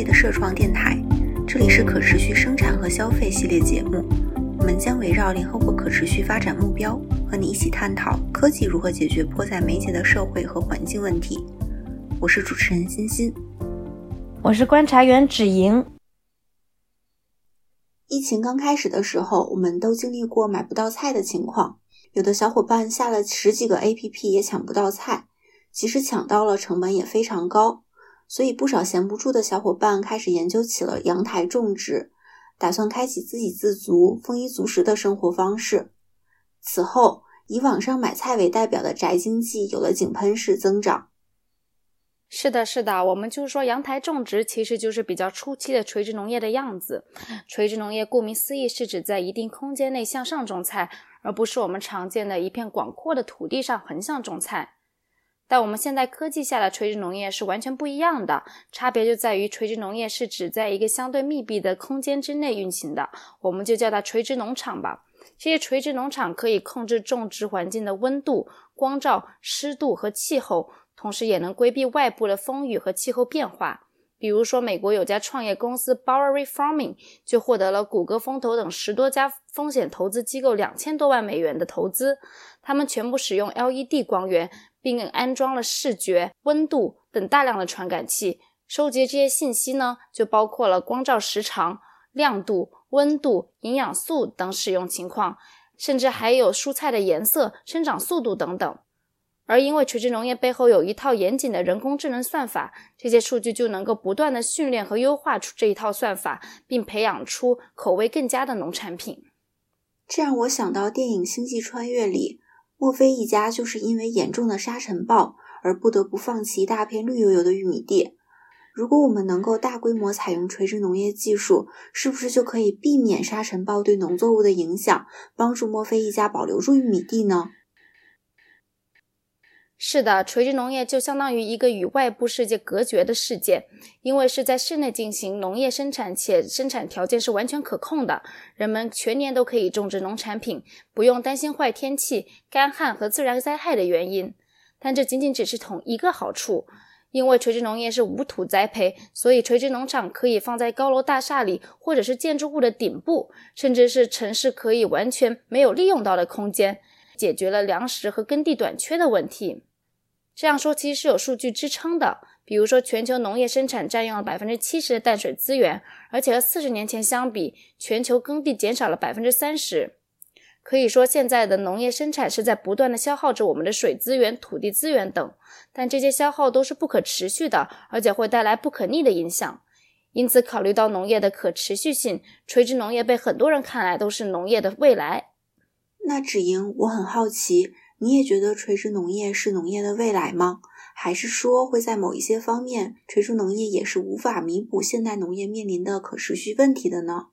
界的社创电台，这里是可持续生产和消费系列节目。我们将围绕联合国可持续发展目标，和你一起探讨科技如何解决迫在眉睫的社会和环境问题。我是主持人欣欣，我是观察员芷莹。疫情刚开始的时候，我们都经历过买不到菜的情况，有的小伙伴下了十几个 APP 也抢不到菜，即使抢到了，成本也非常高。所以，不少闲不住的小伙伴开始研究起了阳台种植，打算开启自给自足、丰衣足食的生活方式。此后，以网上买菜为代表的宅经济有了井喷式增长。是的，是的，我们就是说，阳台种植其实就是比较初期的垂直农业的样子。垂直农业顾名思义是指在一定空间内向上种菜，而不是我们常见的一片广阔的土地上横向种菜。但我们现代科技下的垂直农业是完全不一样的，差别就在于垂直农业是指在一个相对密闭的空间之内运行的，我们就叫它垂直农场吧。这些垂直农场可以控制种植环境的温度、光照、湿度和气候，同时也能规避外部的风雨和气候变化。比如说，美国有家创业公司 Bowery Farming 就获得了谷歌、风投等十多家风险投资机构两千多万美元的投资，他们全部使用 LED 光源。并安装了视觉、温度等大量的传感器，收集这些信息呢，就包括了光照时长、亮度、温度、营养素等使用情况，甚至还有蔬菜的颜色、生长速度等等。而因为垂直农业背后有一套严谨的人工智能算法，这些数据就能够不断的训练和优化出这一套算法，并培养出口味更佳的农产品。这让我想到电影《星际穿越》里。墨菲一家就是因为严重的沙尘暴而不得不放弃一大片绿油油的玉米地。如果我们能够大规模采用垂直农业技术，是不是就可以避免沙尘暴对农作物的影响，帮助墨菲一家保留住玉米地呢？是的，垂直农业就相当于一个与外部世界隔绝的世界，因为是在室内进行农业生产，且生产条件是完全可控的，人们全年都可以种植农产品，不用担心坏天气、干旱和自然灾害的原因。但这仅仅只是同一个好处，因为垂直农业是无土栽培，所以垂直农场可以放在高楼大厦里，或者是建筑物的顶部，甚至是城市可以完全没有利用到的空间，解决了粮食和耕地短缺的问题。这样说其实是有数据支撑的，比如说全球农业生产占用了百分之七十的淡水资源，而且和四十年前相比，全球耕地减少了百分之三十。可以说，现在的农业生产是在不断的消耗着我们的水资源、土地资源等，但这些消耗都是不可持续的，而且会带来不可逆的影响。因此，考虑到农业的可持续性，垂直农业被很多人看来都是农业的未来。那芷莹，我很好奇。你也觉得垂直农业是农业的未来吗？还是说会在某一些方面，垂直农业也是无法弥补现代农业面临的可持续问题的呢？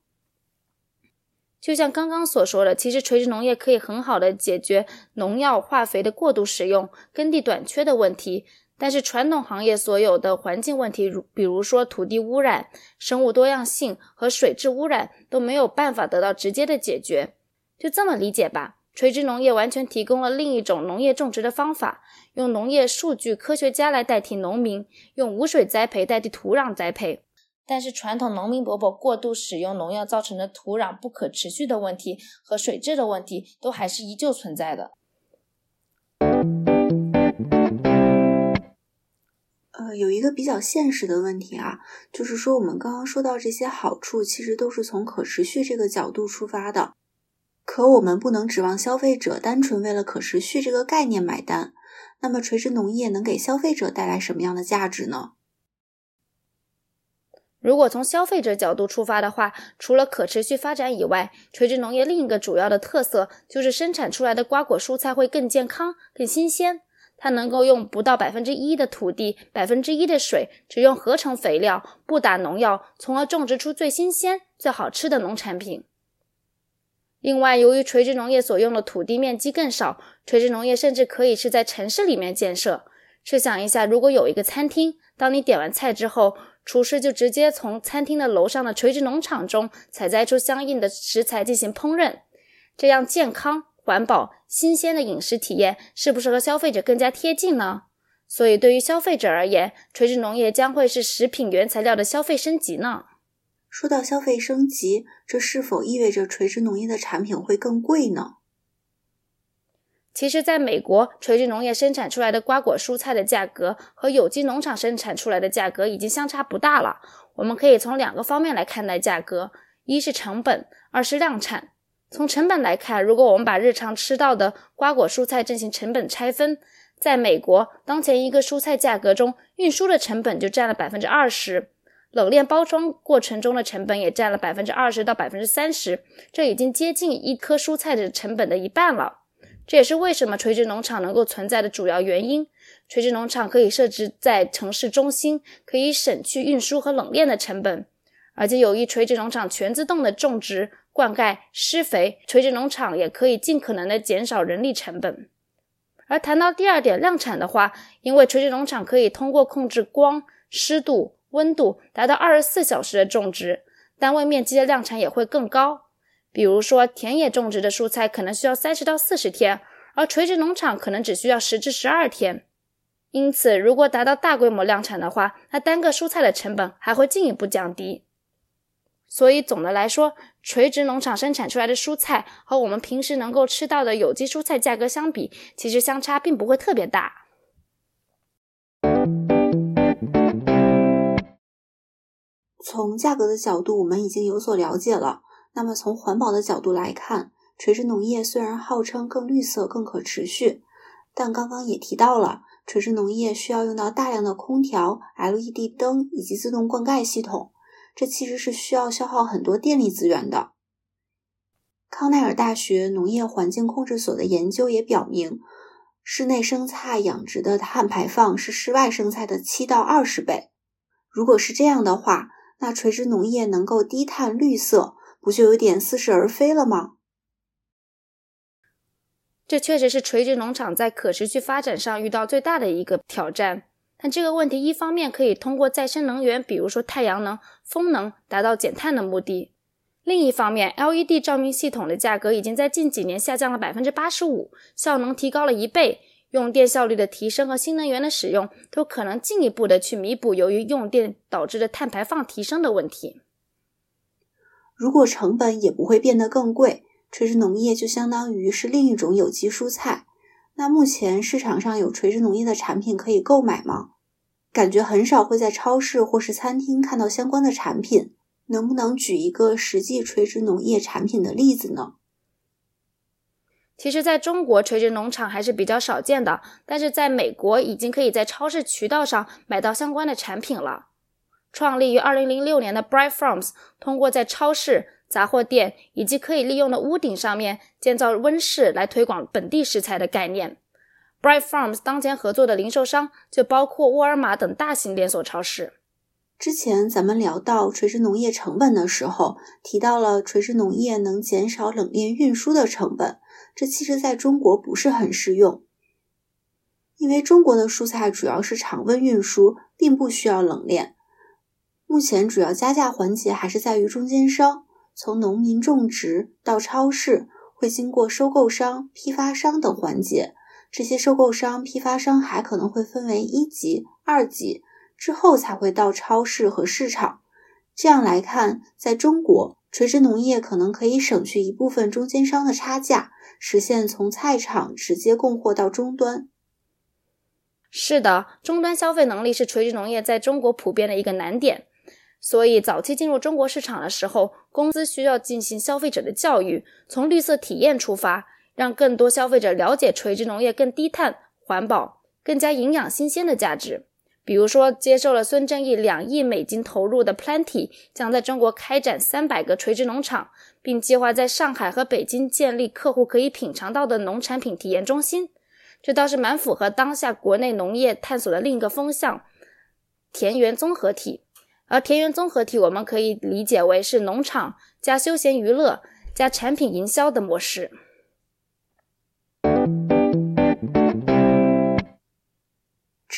就像刚刚所说的，其实垂直农业可以很好的解决农药、化肥的过度使用、耕地短缺的问题，但是传统行业所有的环境问题，如比如说土地污染、生物多样性和水质污染，都没有办法得到直接的解决。就这么理解吧。垂直农业完全提供了另一种农业种植的方法，用农业数据科学家来代替农民，用无水栽培代替土壤栽培。但是传统农民伯伯过度使用农药造成的土壤不可持续的问题和水质的问题，都还是依旧存在的。呃，有一个比较现实的问题啊，就是说我们刚刚说到这些好处，其实都是从可持续这个角度出发的。可我们不能指望消费者单纯为了可持续这个概念买单。那么，垂直农业能给消费者带来什么样的价值呢？如果从消费者角度出发的话，除了可持续发展以外，垂直农业另一个主要的特色就是生产出来的瓜果蔬菜会更健康、更新鲜。它能够用不到百分之一的土地、百分之一的水，只用合成肥料，不打农药，从而种植出最新鲜、最好吃的农产品。另外，由于垂直农业所用的土地面积更少，垂直农业甚至可以是在城市里面建设。试想一下，如果有一个餐厅，当你点完菜之后，厨师就直接从餐厅的楼上的垂直农场中采摘出相应的食材进行烹饪，这样健康、环保、新鲜的饮食体验是不是和消费者更加贴近呢？所以对于消费者而言，垂直农业将会是食品原材料的消费升级呢。说到消费升级，这是否意味着垂直农业的产品会更贵呢？其实，在美国，垂直农业生产出来的瓜果蔬菜的价格和有机农场生产出来的价格已经相差不大了。我们可以从两个方面来看待价格：一是成本，二是量产。从成本来看，如果我们把日常吃到的瓜果蔬菜进行成本拆分，在美国，当前一个蔬菜价格中，运输的成本就占了百分之二十，冷链包装过程中的成本也占了百分之二十到百分之三十，这已经接近一颗蔬菜的成本的一半了。这也是为什么垂直农场能够存在的主要原因。垂直农场可以设置在城市中心，可以省去运输和冷链的成本，而且由于垂直农场全自动的种植、灌溉、施肥，垂直农场也可以尽可能的减少人力成本。而谈到第二点量产的话，因为垂直农场可以通过控制光、湿度、温度，达到二十四小时的种植，单位面积的量产也会更高。比如说，田野种植的蔬菜可能需要三十到四十天，而垂直农场可能只需要十至十二天。因此，如果达到大规模量产的话，那单个蔬菜的成本还会进一步降低。所以，总的来说，垂直农场生产出来的蔬菜和我们平时能够吃到的有机蔬菜价格相比，其实相差并不会特别大。从价格的角度，我们已经有所了解了。那么从环保的角度来看，垂直农业虽然号称更绿色、更可持续，但刚刚也提到了，垂直农业需要用到大量的空调、LED 灯以及自动灌溉系统，这其实是需要消耗很多电力资源的。康奈尔大学农业环境控制所的研究也表明，室内生菜养殖的碳排放是室外生菜的七到二十倍。如果是这样的话，那垂直农业能够低碳绿色？不就有点似是而非了吗？这确实是垂直农场在可持续发展上遇到最大的一个挑战。但这个问题一方面可以通过再生能源，比如说太阳能、风能，达到减碳的目的；另一方面，LED 照明系统的价格已经在近几年下降了百分之八十五，效能提高了一倍，用电效率的提升和新能源的使用都可能进一步的去弥补由于用电导致的碳排放提升的问题。如果成本也不会变得更贵，垂直农业就相当于是另一种有机蔬菜。那目前市场上有垂直农业的产品可以购买吗？感觉很少会在超市或是餐厅看到相关的产品。能不能举一个实际垂直农业产品的例子呢？其实，在中国垂直农场还是比较少见的，但是在美国已经可以在超市渠道上买到相关的产品了。创立于2006年的 Bright Farms，通过在超市、杂货店以及可以利用的屋顶上面建造温室，来推广本地食材的概念。Bright Farms 当前合作的零售商就包括沃尔玛等大型连锁超市。之前咱们聊到垂直农业成本的时候，提到了垂直农业能减少冷链运输的成本，这其实在中国不是很适用，因为中国的蔬菜主要是常温运输，并不需要冷链。目前主要加价环节还是在于中间商，从农民种植到超市，会经过收购商、批发商等环节。这些收购商、批发商还可能会分为一级、二级，之后才会到超市和市场。这样来看，在中国，垂直农业可能可以省去一部分中间商的差价，实现从菜场直接供货到终端。是的，终端消费能力是垂直农业在中国普遍的一个难点。所以，早期进入中国市场的时候，公司需要进行消费者的教育，从绿色体验出发，让更多消费者了解垂直农业更低碳、环保、更加营养新鲜的价值。比如说，接受了孙正义两亿美金投入的 Plenty，将在中国开展三百个垂直农场，并计划在上海和北京建立客户可以品尝到的农产品体验中心。这倒是蛮符合当下国内农业探索的另一个风向——田园综合体。而田园综合体，我们可以理解为是农场加休闲娱乐加产品营销的模式。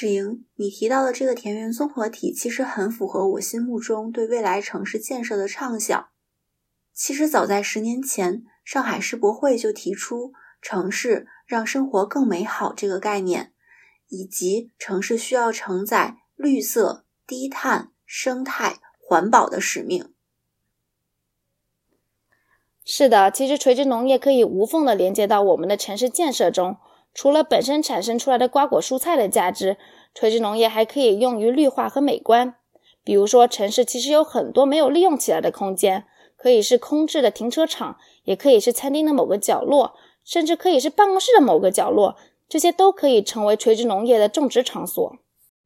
芷莹，你提到的这个田园综合体，其实很符合我心目中对未来城市建设的畅想。其实早在十年前，上海世博会就提出“城市让生活更美好”这个概念。以及城市需要承载绿色、低碳、生态、环保的使命。是的，其实垂直农业可以无缝的连接到我们的城市建设中。除了本身产生出来的瓜果蔬菜的价值，垂直农业还可以用于绿化和美观。比如说，城市其实有很多没有利用起来的空间，可以是空置的停车场，也可以是餐厅的某个角落，甚至可以是办公室的某个角落，这些都可以成为垂直农业的种植场所。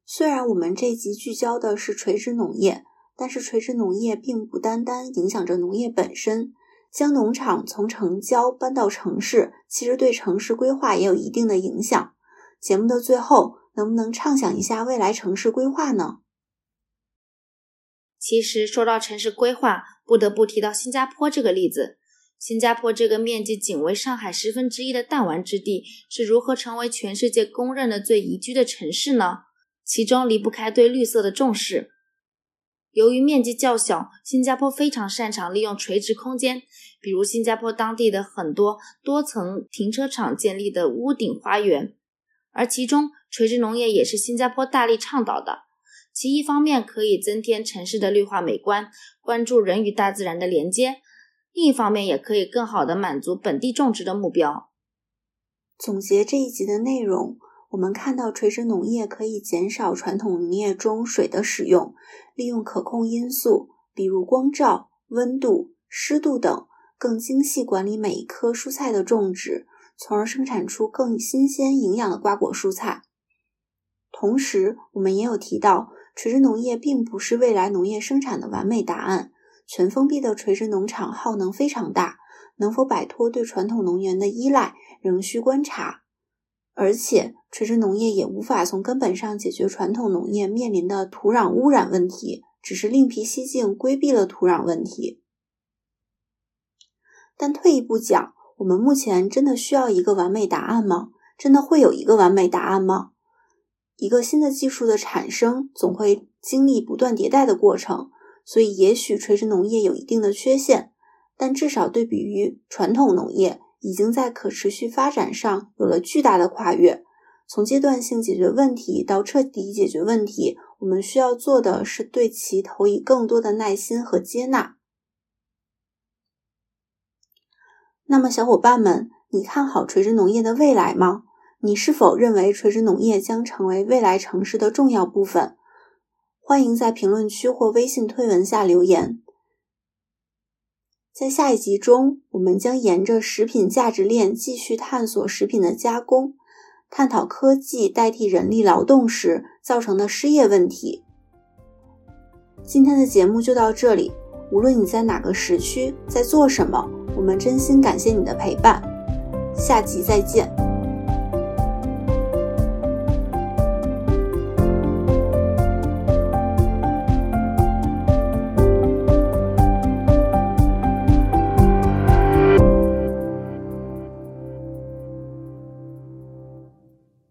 虽然我们这一集聚焦的是垂直农业，但是垂直农业并不单单影响着农业本身。将农场从城郊搬到城市，其实对城市规划也有一定的影响。节目的最后，能不能畅想一下未来城市规划呢？其实说到城市规划，不得不提到新加坡这个例子。新加坡这个面积仅为上海十分之一的弹丸之地，是如何成为全世界公认的最宜居的城市呢？其中离不开对绿色的重视。由于面积较小，新加坡非常擅长利用垂直空间，比如新加坡当地的很多多层停车场建立的屋顶花园，而其中垂直农业也是新加坡大力倡导的。其一方面可以增添城市的绿化美观，关注人与大自然的连接；另一方面也可以更好的满足本地种植的目标。总结这一集的内容。我们看到垂直农业可以减少传统农业中水的使用，利用可控因素，比如光照、温度、湿度等，更精细管理每一棵蔬菜的种植，从而生产出更新鲜、营养的瓜果蔬菜。同时，我们也有提到，垂直农业并不是未来农业生产的完美答案。全封闭的垂直农场耗能非常大，能否摆脱对传统能源的依赖，仍需观察。而且，垂直农业也无法从根本上解决传统农业面临的土壤污染问题，只是另辟蹊径，规避了土壤问题。但退一步讲，我们目前真的需要一个完美答案吗？真的会有一个完美答案吗？一个新的技术的产生，总会经历不断迭代的过程，所以也许垂直农业有一定的缺陷，但至少对比于传统农业。已经在可持续发展上有了巨大的跨越。从阶段性解决问题到彻底解决问题，我们需要做的是对其投以更多的耐心和接纳。那么，小伙伴们，你看好垂直农业的未来吗？你是否认为垂直农业将成为未来城市的重要部分？欢迎在评论区或微信推文下留言。在下一集中，我们将沿着食品价值链继续探索食品的加工，探讨科技代替人力劳动时造成的失业问题。今天的节目就到这里，无论你在哪个时区，在做什么，我们真心感谢你的陪伴。下集再见。